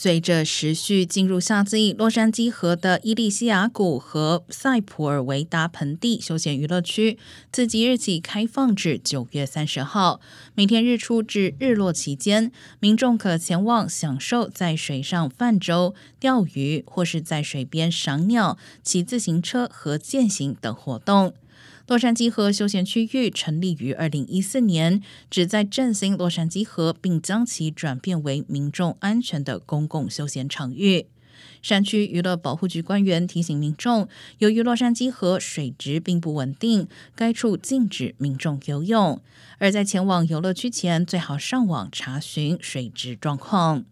随着时序进入夏季，洛杉矶河的伊利西亚谷和塞普尔维达盆地休闲娱乐区自即日起开放至九月三十号，每天日出至日落期间，民众可前往享受在水上泛舟、钓鱼，或是在水边赏鸟、骑自行车和健行等活动。洛杉矶河休闲区域成立于二零一四年，旨在振兴洛杉矶河，并将其转变为民众安全的公共休闲场域。山区娱乐保护局官员提醒民众，由于洛杉矶河水质并不稳定，该处禁止民众游泳。而在前往游乐区前，最好上网查询水质状况。